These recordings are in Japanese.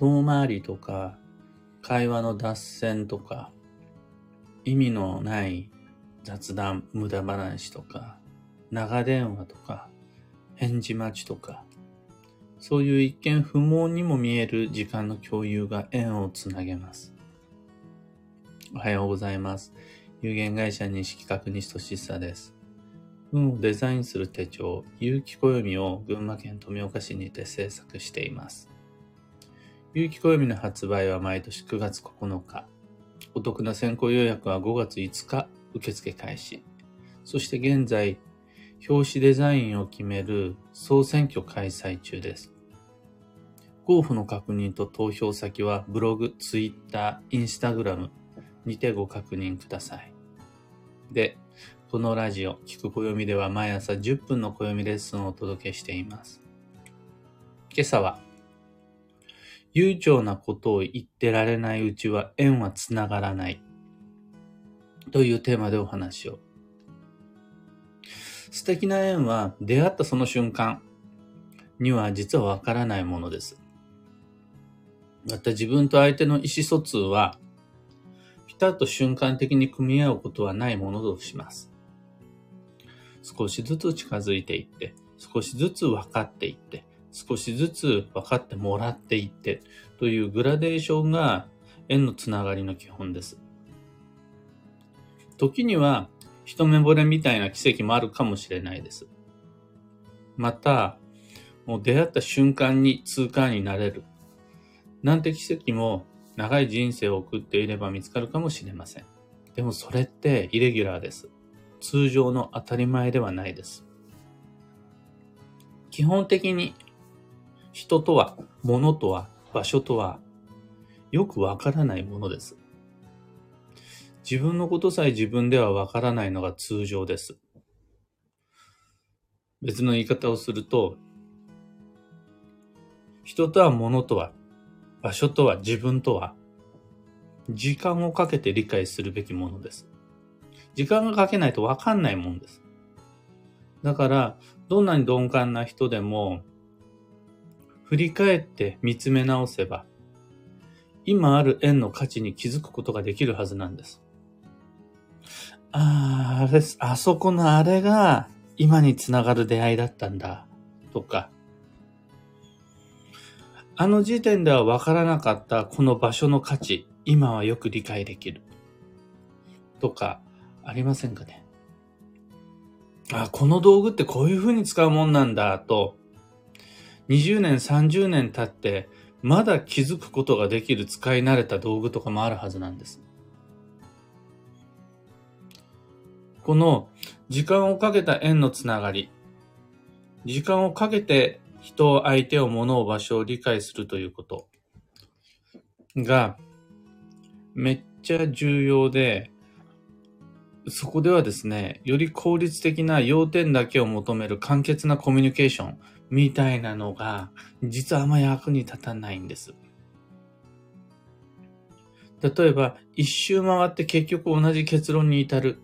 遠回りとか、会話の脱線とか、意味のない雑談、無駄話とか、長電話とか、返事待ちとか、そういう一見不毛にも見える時間の共有が縁をつなげます。おはようございます。有限会社西企画西俊久です。運をデザインする手帳、有機暦を群馬県富岡市にて制作しています。有機暦の発売は毎年9月9日。お得な先行予約は5月5日受付開始。そして現在、表紙デザインを決める総選挙開催中です。候補の確認と投票先はブログ、ツイッター、インスタグラムにてご確認ください。で、このラジオ、聞く暦では毎朝10分の暦レッスンをお届けしています。今朝は、悠長なことを言ってられないうちは縁はつながらないというテーマでお話を。素敵な縁は出会ったその瞬間には実はわからないものです。また自分と相手の意思疎通は、ピタッと瞬間的に組み合うことはないものとします。少しずつ近づいていって、少しずつ分かっていって、少しずつ分かってもらっていってというグラデーションが縁のつながりの基本です。時には一目惚れみたいな奇跡もあるかもしれないです。また、もう出会った瞬間に通過になれる。なんて奇跡も長い人生を送っていれば見つかるかもしれません。でもそれってイレギュラーです。通常の当たり前ではないです。基本的に人とは、物とは、場所とは、よくわからないものです。自分のことさえ自分ではわからないのが通常です。別の言い方をすると、人とは物とは、場所とは自分とは、時間をかけて理解するべきものです。時間がかけないとわかんないもんです。だから、どんなに鈍感な人でも、振り返って見つめ直せば、今ある縁の価値に気づくことができるはずなんです。ああ、あれ、あそこのあれが今につながる出会いだったんだ、とか、あの時点では分からなかったこの場所の価値、今はよく理解できる。とか、ありませんかね。あ、この道具ってこういう風に使うもんなんだ、と、20年、30年経って、まだ気づくことができる使い慣れた道具とかもあるはずなんです。この時間をかけた縁のつながり、時間をかけて人、相手を、物を、場所を理解するということ。が、めっちゃ重要で、そこではですね、より効率的な要点だけを求める簡潔なコミュニケーション。みたいなのが、実はあんま役に立たないんです。例えば、一周回って結局同じ結論に至る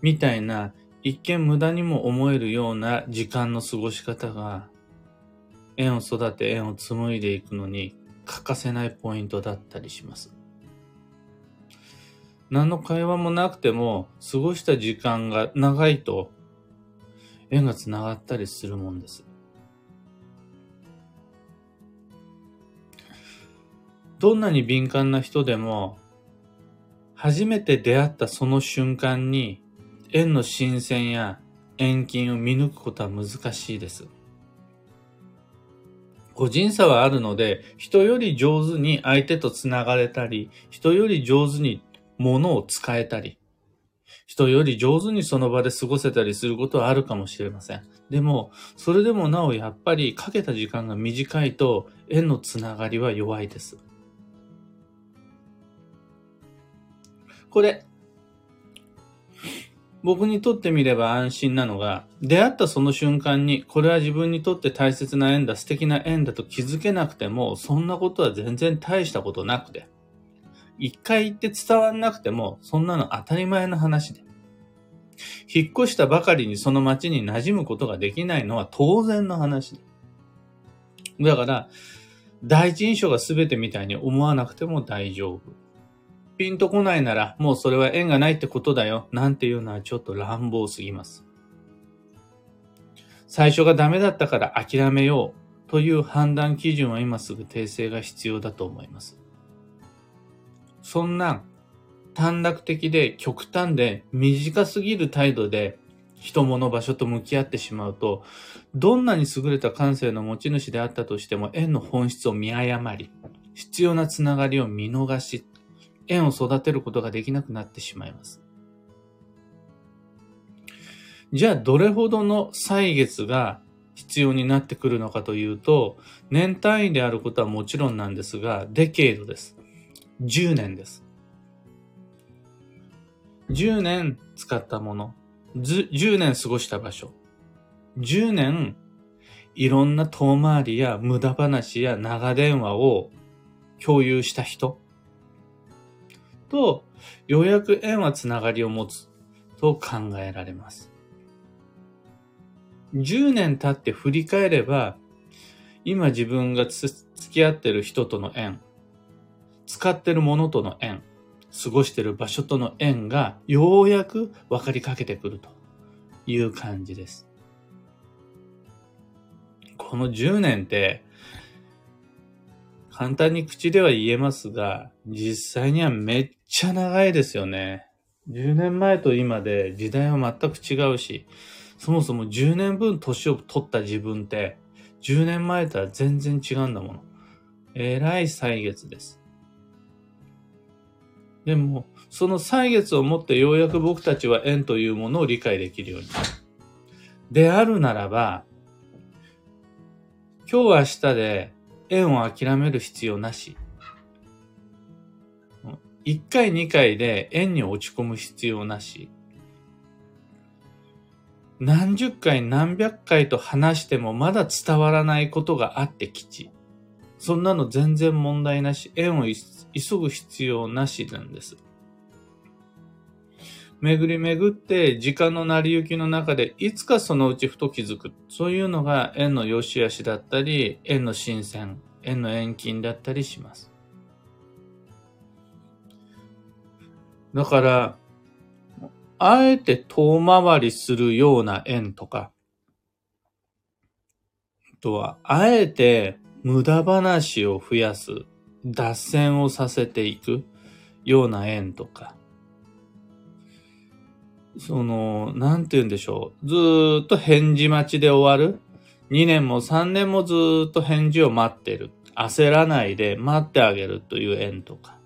みたいな、一見無駄にも思えるような時間の過ごし方が、縁を育て縁を紡いでいくのに欠かせないポイントだったりします。何の会話もなくても、過ごした時間が長いと、縁が繋がったりするもんです。どんなに敏感な人でも、初めて出会ったその瞬間に、縁の新鮮や遠近を見抜くことは難しいです。個人差はあるので、人より上手に相手と繋がれたり、人より上手にものを使えたり、人より上手にその場で過ごせたりすることはあるかもしれません。でも、それでもなおやっぱりかけた時間が短いと縁のつながりは弱いです。これ、僕にとってみれば安心なのが、出会ったその瞬間に、これは自分にとって大切な縁だ、素敵な縁だと気づけなくても、そんなことは全然大したことなくて、一回言って伝わんなくても、そんなの当たり前の話で。引っ越したばかりにその街に馴染むことができないのは当然の話だ。だから、第一印象が全てみたいに思わなくても大丈夫。ピンとこないなら、もうそれは縁がないってことだよ。なんていうのはちょっと乱暴すぎます。最初がダメだったから諦めようという判断基準は今すぐ訂正が必要だと思います。そんな短絡的で極端で短すぎる態度で人物場所と向き合ってしまうと、どんなに優れた感性の持ち主であったとしても縁の本質を見誤り、必要なつながりを見逃し、縁を育てることができなくなってしまいます。じゃあ、どれほどの歳月が必要になってくるのかというと、年単位であることはもちろんなんですが、デケードです。10年です。10年使ったもの、10年過ごした場所、10年いろんな遠回りや無駄話や長電話を共有した人と、ようやく縁はつながりを持つと考えられます。10年経って振り返れば、今自分が付き合ってる人との縁、使ってるものとの縁、過ごしてる場所との縁がようやく分かりかけてくるという感じです。この10年って簡単に口では言えますが、実際にはめっちゃ長いですよね。10年前と今で時代は全く違うし、そもそも10年分年を取った自分って、10年前とは全然違うんだもの。えらい歳月です。でも、その歳月をもってようやく僕たちは縁というものを理解できるようになる。であるならば、今日は明日で縁を諦める必要なし。一回二回で縁に落ち込む必要なし。何十回何百回と話してもまだ伝わらないことがあってきち。そんなの全然問題なし、縁を急ぐ必要なしなんです。巡り巡って時間の成り行きの中でいつかそのうちふと気づく。そういうのが縁の良し悪しだったり、縁の新鮮、縁の遠近だったりします。だから、あえて遠回りするような縁とか、あとは、あえて無駄話を増やす、脱線をさせていくような縁とか、その、なんて言うんでしょう。ずーっと返事待ちで終わる。2年も3年もずーっと返事を待ってる。焦らないで待ってあげるという縁とか。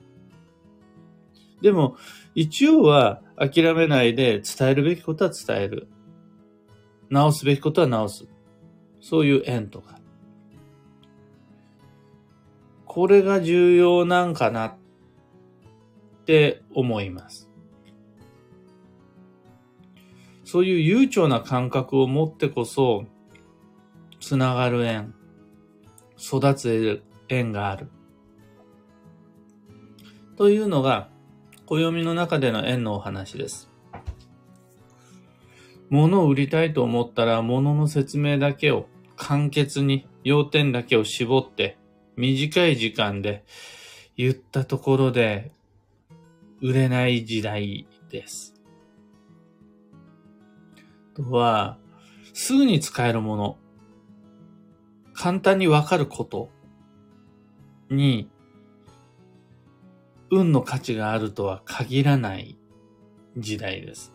でも、一応は諦めないで伝えるべきことは伝える。直すべきことは直す。そういう縁とか。これが重要なんかなって思います。そういう悠長な感覚を持ってこそ、つながる縁、育つ縁がある。というのが、暦の中での縁のお話です。物を売りたいと思ったら、物の説明だけを簡潔に、要点だけを絞って、短い時間で言ったところで、売れない時代です。とは、すぐに使えるもの、簡単にわかることに運の価値があるとは限らない時代です。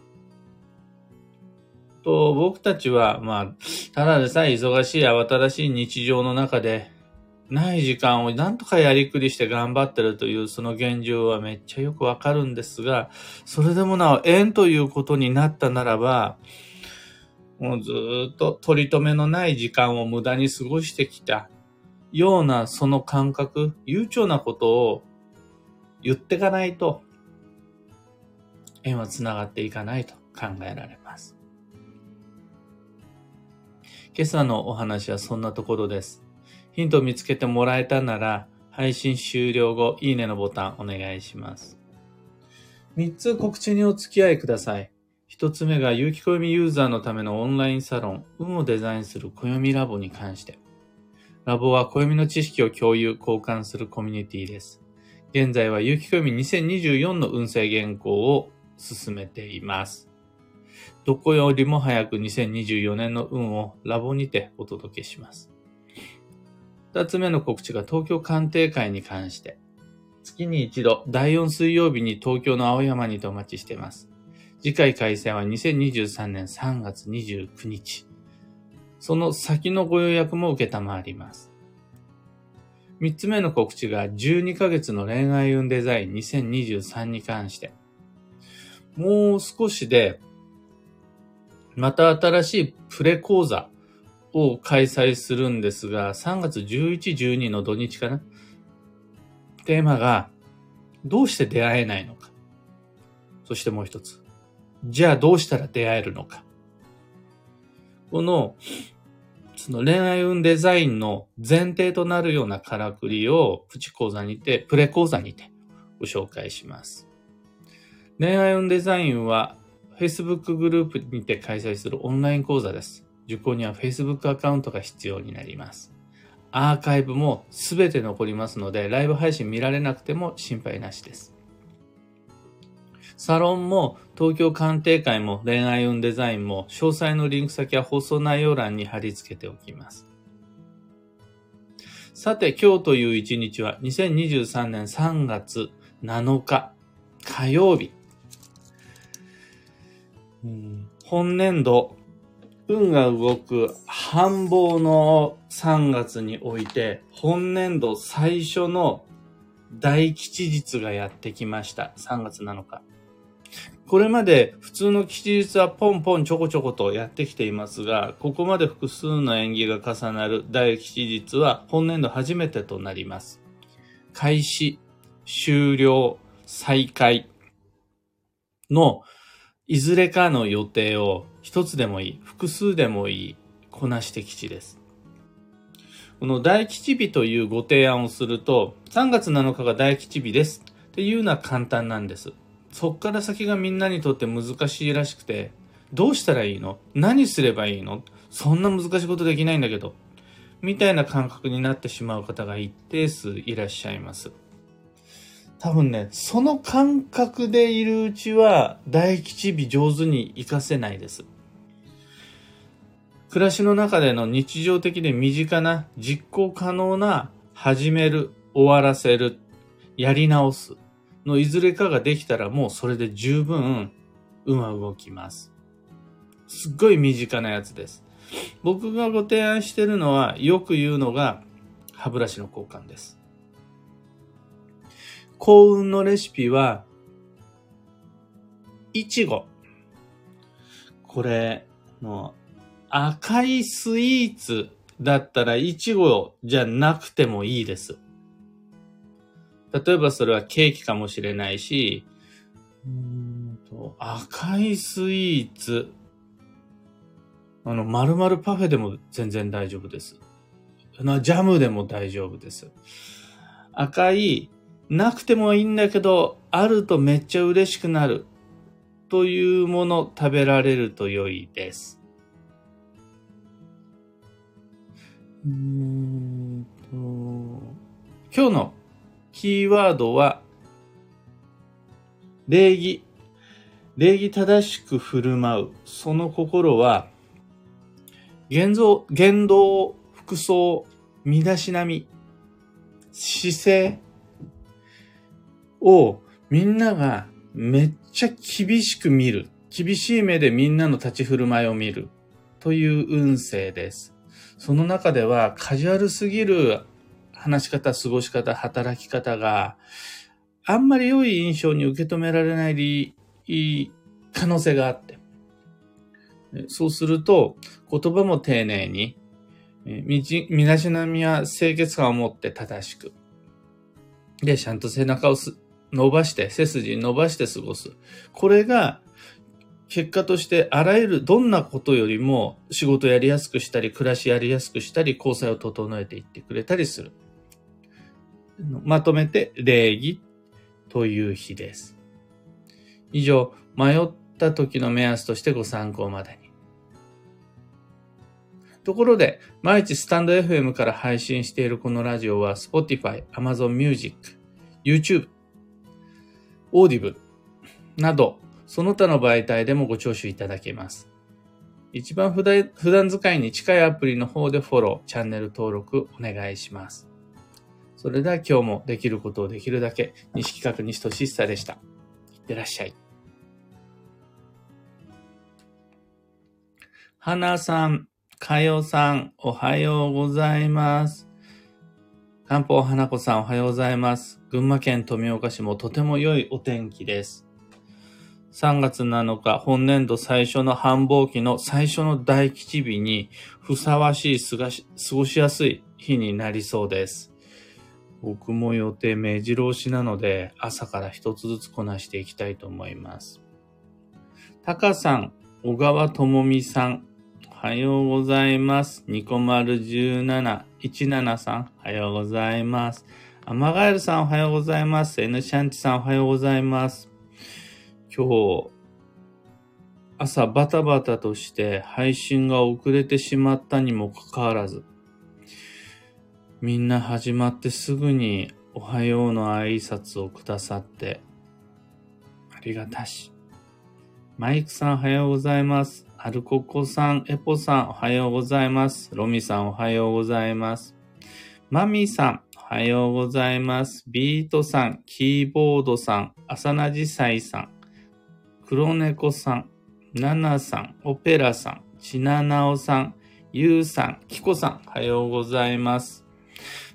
と、僕たちは、まあ、ただでさえ忙しい慌ただしい日常の中で、ない時間をなんとかやりくりして頑張ってるというその現状はめっちゃよくわかるんですが、それでもなお縁ということになったならば、もうずっと取り留めのない時間を無駄に過ごしてきたようなその感覚、悠長なことを言ってかないと、縁は繋がっていかないと考えられます。今朝のお話はそんなところです。ヒントを見つけてもらえたなら、配信終了後、いいねのボタンお願いします。3つ告知にお付き合いください。1つ目が、有機暦ユーザーのためのオンラインサロン、運をデザインする暦ラボに関して。ラボは暦の知識を共有、交換するコミュニティです。現在は有機暦2024の運勢原稿を進めています。どこよりも早く2024年の運をラボにてお届けします。二つ目の告知が東京鑑定会に関して、月に一度、第4水曜日に東京の青山にてお待ちしています。次回開催は2023年3月29日。その先のご予約も受けたまわります。三つ目の告知が12ヶ月の恋愛運デザイン2023に関して。もう少しでまた新しいプレ講座を開催するんですが、3月11、12の土日かな。テーマが、どうして出会えないのか。そしてもう一つ。じゃあどうしたら出会えるのか。この、その恋愛運デザインの前提となるようなからくりをプチ講座にて、プレ講座にてご紹介します。恋愛運デザインは Facebook グループにて開催するオンライン講座です。受講には Facebook アカウントが必要になります。アーカイブもすべて残りますので、ライブ配信見られなくても心配なしです。サロンも東京鑑定会も恋愛運デザインも詳細のリンク先は放送内容欄に貼り付けておきます。さて今日という一日は2023年3月7日火曜日。本年度、運が動く繁忙の3月において、本年度最初の大吉日がやってきました。3月7日。これまで普通の吉日はポンポンちょこちょことやってきていますが、ここまで複数の縁起が重なる大吉日は本年度初めてとなります。開始、終了、再開のいずれかの予定を一つでもいい、複数でもいい、こなして吉です。この大吉日というご提案をすると、3月7日が大吉日ですっていうのは簡単なんです。そっから先がみんなにとって難しいらしくて、どうしたらいいの？何すればいいの？そんな難しいことできないんだけど。みたいな感覚になってしまう方が一定数いらっしゃいます。多分ね、その感覚でいるうちは、大吉日上手に活かせないです。暮らしの中での日常的で身近な実行可能な始める、終わらせる、やり直すのいずれかができたらもうそれで十分運は動きます。すっごい身近なやつです。僕がご提案してるのはよく言うのが歯ブラシの交換です。幸運のレシピは、いちご。これ、もう、赤いスイーツだったらいちごじゃなくてもいいです。例えばそれはケーキかもしれないし、うんと赤いスイーツ。あの、丸々パフェでも全然大丈夫です。ジャムでも大丈夫です。赤いなくてもいいんだけど、あるとめっちゃ嬉しくなるというもの食べられると良いです。うんと今日のキーワードは、礼儀。礼儀正しく振る舞う。その心は、言動、言動、服装、身だしなみ、姿勢、をみんながめっちゃ厳しく見る。厳しい目でみんなの立ち振る舞いを見る。という運勢です。その中ではカジュアルすぎる話し方、過ごし方、働き方があんまり良い印象に受け止められない可能性があって。そうすると言葉も丁寧に、身だしなみは清潔感を持って正しく。で、ちゃんと背中をす伸ばして、背筋伸ばして過ごす。これが、結果としてあらゆるどんなことよりも仕事やりやすくしたり、暮らしやりやすくしたり、交際を整えていってくれたりする。まとめて、礼儀という日です。以上、迷った時の目安としてご参考までに。ところで、毎日スタンド FM から配信しているこのラジオは、Spotify、Amazon Music、YouTube、Audible など、その他の媒体でもご聴取いただけます。一番普段使いに近いアプリの方でフォロー、チャンネル登録お願いします。それでは今日もできることをできるだけ、西企画西俊久でした。いってらっしゃい。花さん、かよさん、おはようございます。漢方花子さん、おはようございます。群馬県富岡市もとても良いお天気です。3月7日、本年度最初の繁忙期の最初の大吉日に、ふさわしい過ごしやすい日になりそうです。僕も予定目白押しなので、朝から一つずつこなしていきたいと思います。タカさん、小川智美さん、おはようございます。ニコマル17、17さん、おはようございます。アマガエルさん、おはようございます。N シャンチさん、おはようございます。今日、朝バタバタとして配信が遅れてしまったにもかかわらず、みんな始まってすぐにおはようの挨拶をくださって、ありがたし。マイクさんおはようございます。アルココさん、エポさんおはようございます。ロミさんおはようございます。マミさんおはようございます。ビートさん、キーボードさん、アサナジサイさん、黒猫さん、ナナさん、オペラさん、チナナオさん、ユウさん、キコさん、おはようございます。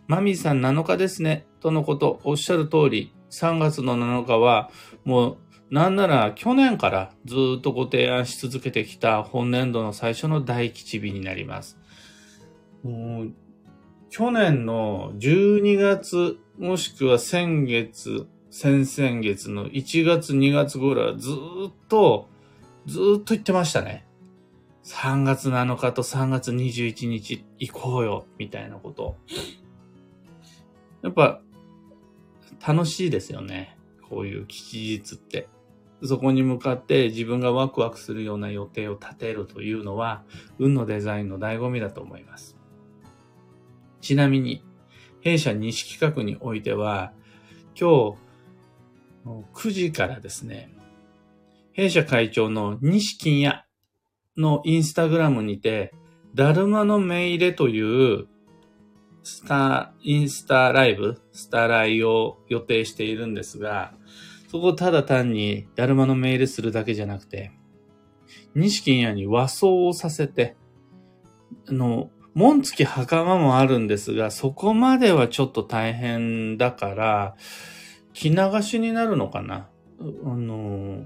マミーさん7日ですね、とのこと、おっしゃる通り、3月の7日は、もう、なんなら去年からずっとご提案し続けてきた本年度の最初の大吉日になります。もう去年の12月、もしくは先月、先々月の1月、2月頃はずっと、ずっと言ってましたね。3月7日と3月21日行こうよ、みたいなこと。やっぱ、楽しいですよね。こういう吉日って。そこに向かって自分がワクワクするような予定を立てるというのは、運のデザインの醍醐味だと思います。ちなみに、弊社西企画においては、今日9時からですね、弊社会長の西金屋のインスタグラムにて、だるまの目入れというスター、インスタライブ、スターライを予定しているんですが、そこただ単にだるまのメールするだけじゃなくて、錦屋に和装をさせて、あの、門付き袴もあるんですが、そこまではちょっと大変だから、着流しになるのかなあの、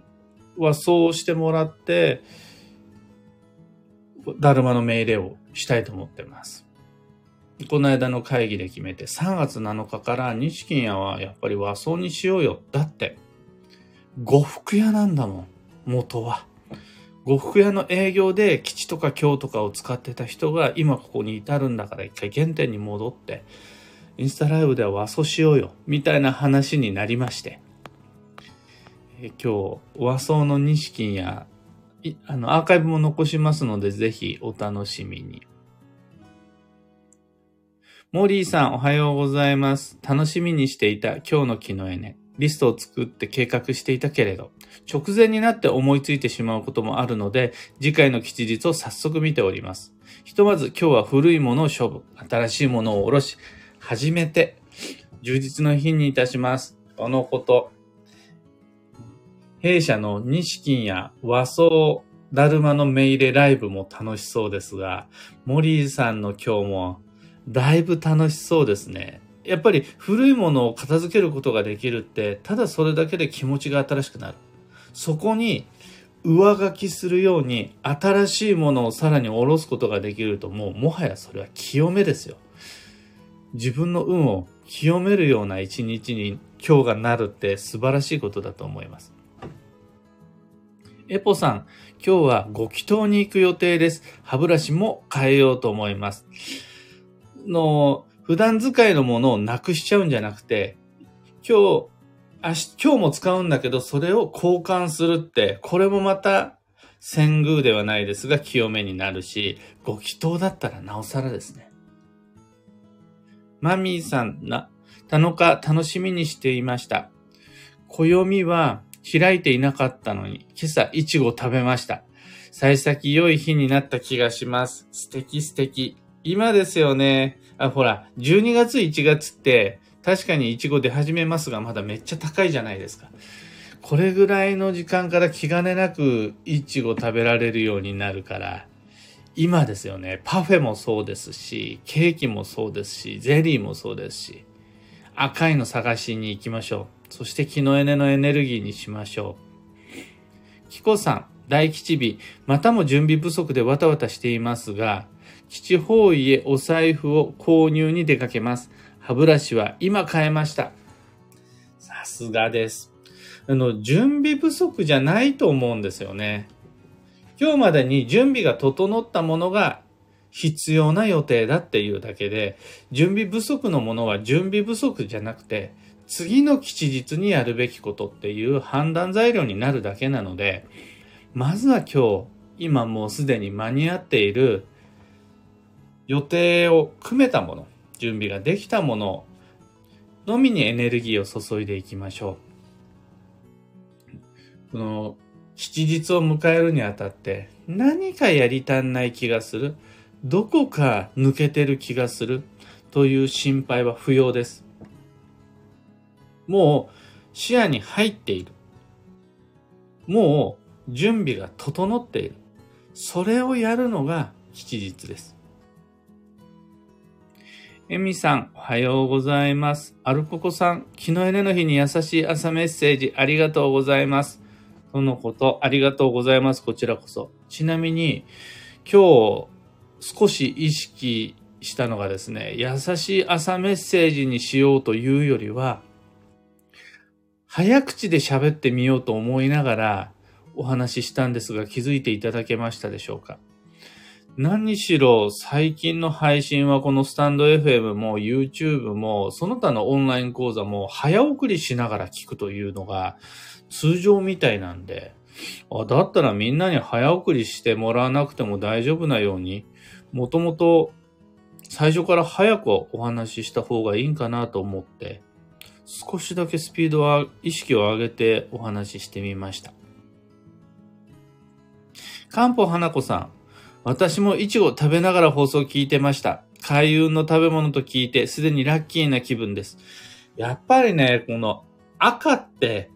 和装してもらって、だるまの命令をしたいと思ってます。この間の会議で決めて、3月7日から錦屋はやっぱり和装にしようよ。だって、呉服屋なんだもん、元は。呉服屋の営業で基地とか京とかを使ってた人が今ここに至るんだから一回原点に戻って、インスタライブでは和装しようよ、みたいな話になりまして、え今日、和装の錦や、あの、アーカイブも残しますので、ぜひお楽しみに。モーリーさんおはようございます。楽しみにしていた今日の木のエネ。リストを作って計画していたけれど、直前になって思いついてしまうこともあるので、次回の吉日を早速見ております。ひとまず今日は古いものを処分、新しいものを下ろし、始めて、充実の日にいたします。このこと。弊社の西金や和装、だるまの目入れライブも楽しそうですが、モリーさんの今日もだいぶ楽しそうですね。やっぱり古いものを片付けることができるって、ただそれだけで気持ちが新しくなる。そこに上書きするように新しいものをさらに下ろすことができるともうもはやそれは清めですよ。自分の運を清めるような一日に今日がなるって素晴らしいことだと思います。エポさん、今日はご祈祷に行く予定です。歯ブラシも変えようと思います。の普段使いのものをなくしちゃうんじゃなくて、今日、明日、今日も使うんだけど、それを交換するって、これもまた遷宮ではないですが清めになるし、ご祈祷だったらなおさらですね。マミーさんな、7日楽しみにしていました。暦は開いていなかったのに、今朝いちご食べました。幸先良い日になった気がします。素敵素敵。今ですよね。あ、ほら、12月1月って、確かにイチゴ出始めますが、まだめっちゃ高いじゃないですか。これぐらいの時間から気兼ねなくイチゴ食べられるようになるから、今ですよね、パフェもそうですし、ケーキもそうですし、ゼリーもそうですし、赤いの探しに行きましょう。そして気のエネのエネルギーにしましょう。キコさん、大吉日、またも準備不足でわたわたしていますが、吉方位へお財布を購入に出かけます。歯ブラシは今買えました。さすがです。あの、準備不足じゃないと思うんですよね。今日までに準備が整ったものが必要な予定だっていうだけで、準備不足のものは準備不足じゃなくて、次の吉日にやるべきことっていう判断材料になるだけなので、まずは今日、今もうすでに間に合っている予定を組めたもの、準備ができたもののみにエネルギーを注いでいきましょう。この吉日を迎えるにあたって何かやり足んない気がする？どこか抜けてる気がする？という心配は不要です。もう視野に入っている。もう準備が整っている。それをやるのが吉日です。エミさん、おはようございます。アルココさん、昨日エネの日に優しい朝メッセージありがとうございます。とのこと、ありがとうございます。こちらこそ。ちなみに、今日、少し意識したのがですね、優しい朝メッセージにしようというよりは、早口で喋ってみようと思いながらお話ししたんですが気づいていただけましたでしょうか？何しろ最近の配信はこのスタンド FM も YouTube もその他のオンライン講座も早送りしながら聞くというのが通常みたいなんで、あだったらみんなに早送りしてもらわなくても大丈夫なように、もともと最初から早くお話しした方がいいんかなと思って、少しだけスピードは意識を上げてお話ししてみました。漢方花子さん、私もイチゴ食べながら放送を聞いてました。開運の食べ物と聞いてすでにラッキーな気分です。やっぱりね、この赤って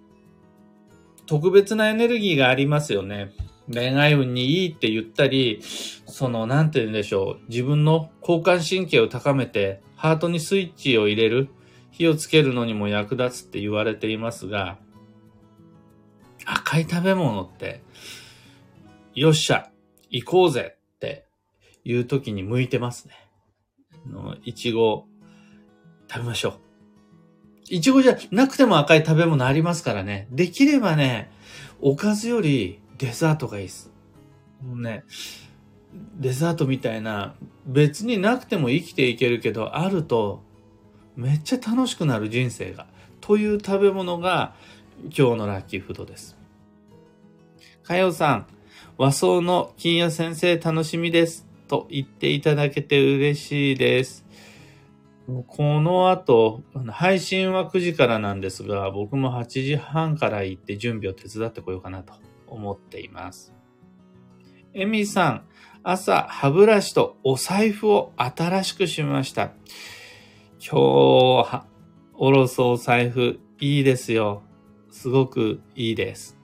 特別なエネルギーがありますよね。恋愛運にいいって言ったり、その、なんて言うんでしょう。自分の交感神経を高めて、ハートにスイッチを入れる。火をつけるのにも役立つって言われていますが、赤い食べ物って、よっしゃ、行こうぜっていう時に向いてますね。あの、いちご、食べましょう。いちごじゃなくても赤い食べ物ありますからね。できればね、おかずよりデザートがいいです。もうね、デザートみたいな、別になくても生きていけるけど、あるとめっちゃ楽しくなる人生が。という食べ物が今日のラッキーフードです。かよさん、和装の金谷先生楽しみです。と言っていただけて嬉しいです。この後、配信は9時からなんですが、僕も8時半から行って準備を手伝ってこようかなと思っています。エミさん、朝歯ブラシとお財布を新しくしました。今日、おろすお財布、いいですよ。すごくいいです。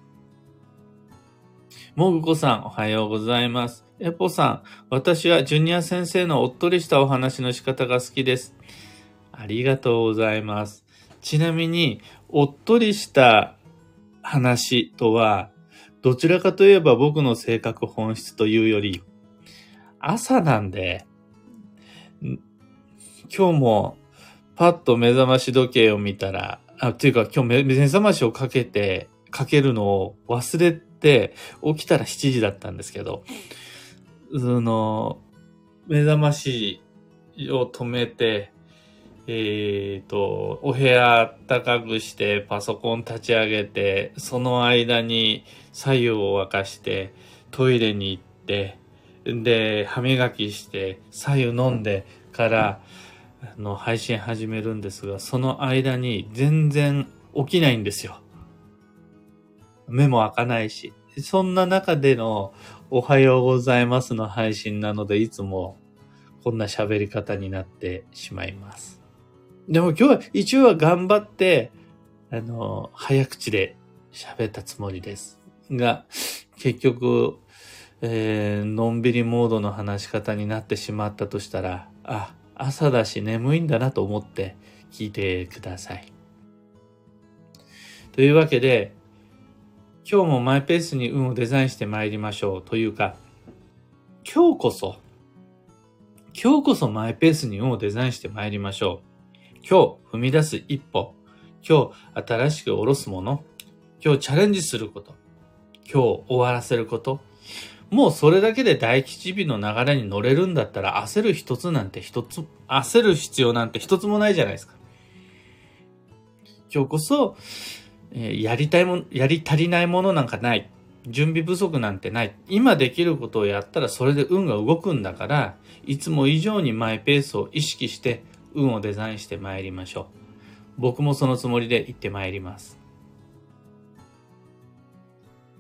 もぐこさん、おはようございます。エポさん、私はジュニア先生のおっとりしたお話の仕方が好きです。ありがとうございます。ちなみに、おっとりした話とは、どちらかといえば僕の性格本質というより、朝なんで、今日もパッと目覚まし時計を見たら、あ、っていうか今日目覚ましをかけて、かけるのを忘れて、起きたら7時だったんですけど、その、目覚ましを止めて、えっ、ー、と、お部屋暖かくして、パソコン立ち上げて、その間に左右を沸かして、トイレに行って、で、歯磨きして、左右飲んでから、の、配信始めるんですが、その間に全然起きないんですよ。目も開かないし。そんな中でのおはようございますの配信なので、いつもこんな喋り方になってしまいます。でも今日は一応は頑張って、あの、早口で喋ったつもりです。が、結局、えー、のんびりモードの話し方になってしまったとしたら、あ、朝だし眠いんだなと思って聞いてください。というわけで、今日もマイペースに運をデザインして参りましょうというか、今日こそ、今日こそマイペースに運をデザインして参りましょう。今日踏み出す一歩、今日新しく下ろすもの、今日チャレンジすること、今日終わらせること、もうそれだけで大吉日の流れに乗れるんだったら焦る一つなんて一つ、焦る必要なんて一つもないじゃないですか。今日こそ、え、やりたいもん、やり足りないものなんかない。準備不足なんてない。今できることをやったらそれで運が動くんだから、いつも以上にマイペースを意識して運をデザインして参りましょう。僕もそのつもりで行って参ります。